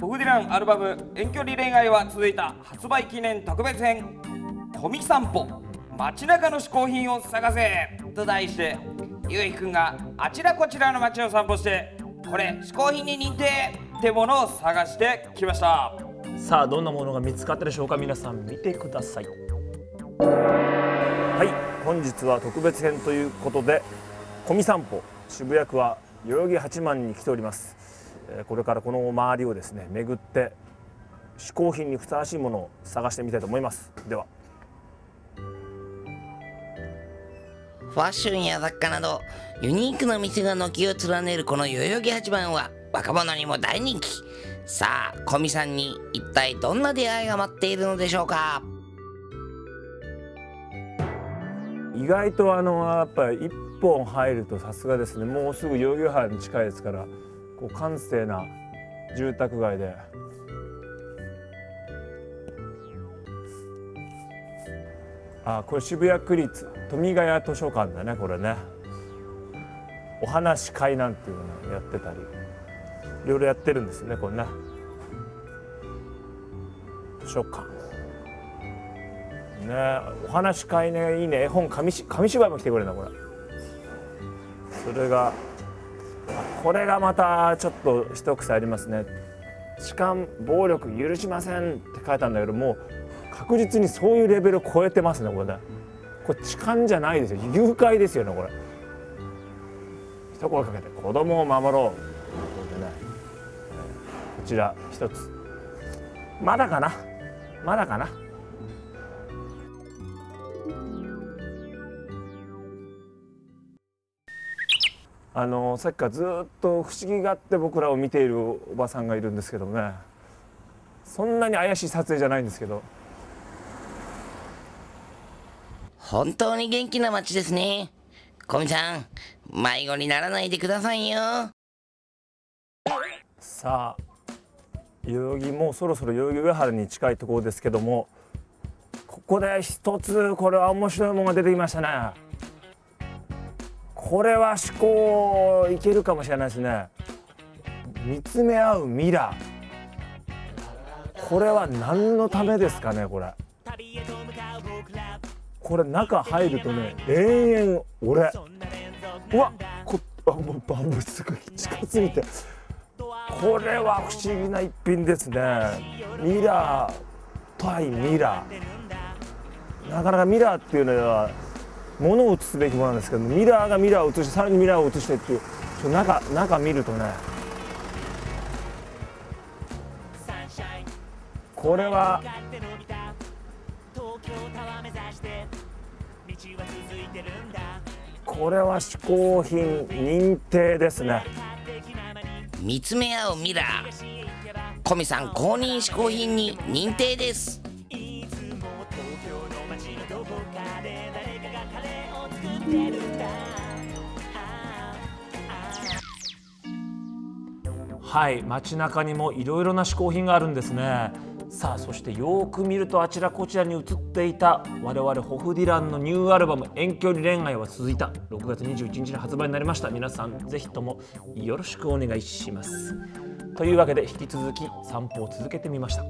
ホフディランアルバム「遠距離恋愛は続いた」発売記念特別編「コミ散歩街中の嗜好品を探せ」と題してゆうひくんがあちらこちらの街を散歩してこれ嗜好品に認定！ってものを探してきました。さあどんなものが見つかったでしょうか？皆さん見てください。はい本日は特別編ということで小見散歩渋谷区は代々木八幡に来ております。えーこれからこの周りをですね巡って嗜好品にふさわしいものを探してみたいと思います。では。ファッションや雑貨などユニークな店が軒を連ねるこの代々木八幡は若者にも大人気。さあ古見さんに一体どんな出会いが待っているのでしょうか？意外とあのやっぱり一本入るとさすがですね。もうすぐ代々木原に近いですからこう閑静な住宅街で。あこれ渋谷区立富ヶ谷図書館だねこれね。お話し会なんていうのやってたりいろいろやってるんですねこれね。図書館。ねお話し会ねいいね。絵本紙紙芝居も来てくれるなこれ。それがこれがまたちょっと一癖ありますね。痴漢暴力許しませんって書いたんだけどもう確実にそういうレベルを超えてますねこれね。これ痴漢じゃないですよ。誘拐ですよねこれ。一声かけて子供を守ろうということでね、こちら一つ。まだかな？まだかな？あのさっきからずっと不思議があって僕らを見ているおばさんがいるんですけどね。そんなに怪しい撮影じゃないんですけど。本当に元気な街ですね。古見さん迷子にならないでくださいよ。さあ代々木もうそろそろ代々木上原に近いところですけどもここで一つこれは面白いものが出てきましたねこれは思考いけるかもしれないですね。見つめ合うミラー。これは何のためですかねこれ。これ中入るとね延々俺。うわこあもうバンブスが近づいて。これは不思議な一品ですね。ミラー対ミラー。なかなかミラーっていうのは物を映すべきものなんですけどミラーがミラーを映してさらにミラーを映してっていうちょ中中見るとね。これはこれは嗜好品認定ですね。見つめ合うミラー。古見さん公認嗜好品に認定です。カレーを作ってるんだはい街中にもいろいろな嗜好品があるんですね。さあそしてよーく見るとあちらこちらに映っていた我々ホフディランのニューアルバム「遠距離恋愛は続いた」6月21日に発売になりました。皆さんぜひともよろしくお願いします。というわけで引き続き散歩を続けてみました。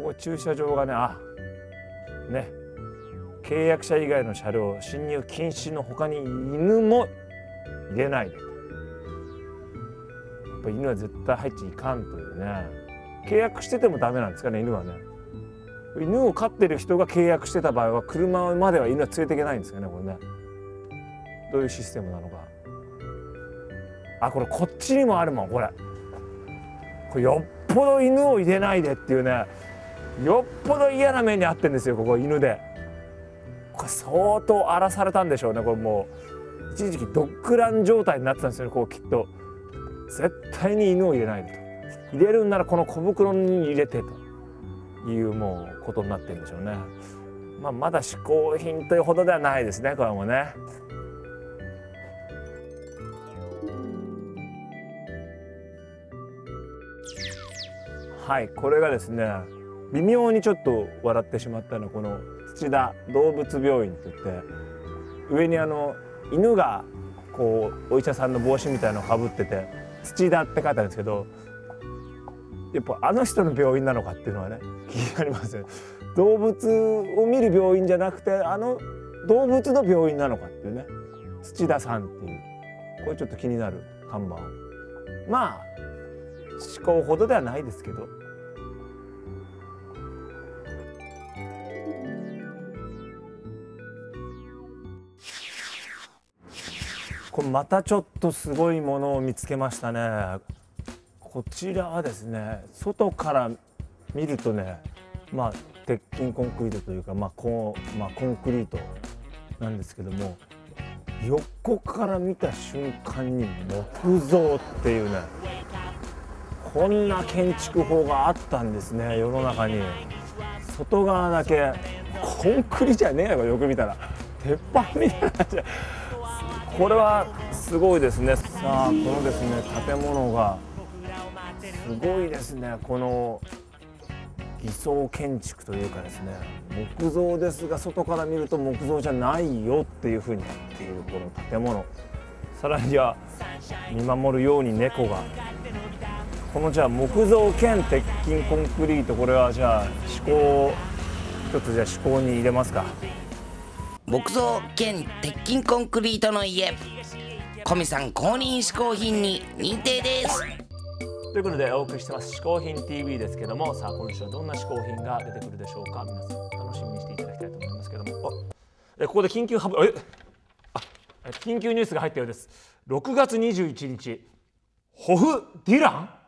ここ駐車場がねあね。契約者以外の車両進入禁止の他に犬も入れないでやっぱ犬は絶対入っちゃいかんというね。契約しててもダメなんですかね犬はね。犬を飼ってる人が契約してた場合は車までは犬は連れていけないんですかねこれね。どういうシステムなのか。あこれこっちにもあるもんこれ。これよっぽど犬を入れないでっていうね。よっぽど嫌な目に遭ってんですよここ犬でこれ相当荒らされたんでしょうねこれもう一時期ドッグラン状態になってたんですよねこうきっと絶対に犬を入れないと入れるんならこの小袋に入れてというもうことになってるんでしょうね。まあ、まだ嗜好品というほどではないですねこれもね。はいこれがですね微妙にちょっと笑ってしまったのはこの土田動物病院って言って上にあの犬がこうお医者さんの帽子みたいのをかぶってて土田って書いてあるんですけどやっぱあの人の病院なのかっていうのはね気になりますね。動物を見る病院じゃなくてあの動物の病院なのかっていうね。土田さんっていう。これちょっと気になる看板。まあ思考ほどではないですけど。これまたちょっとすごいものを見つけましたね。こちらはですね外から見るとねまあ鉄筋コンクリートというか、まあこうまあ、コンクリートなんですけども横から見た瞬間に木造っていうねこんな建築法があったんですね世の中に。外側だけコンクリじゃねえのかよく見たら。鉄板みたいな感じで。これはすごいですね。さあこのですね建物がすごいですね。この偽装建築というかですね木造ですが外から見ると木造じゃないよっていうふうになっているこの建物。さらには見守るように猫が。このじゃあ木造兼鉄筋コンクリートこれはじゃあ思考一つじゃあ思考に入れますか。木造兼鉄筋コンクリートの家。コミさん公認嗜好品に認定です。ということでお送りしてます嗜好品 TV ですけどもさあ今週はどんな嗜好品が出てくるでしょうか。皆さん楽しみにしていただきたいと思いますけども。えここで緊急ハブえあえ緊急ニュースが入ったようです。6月21日ホフ・ディラン？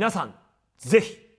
皆さんぜひ。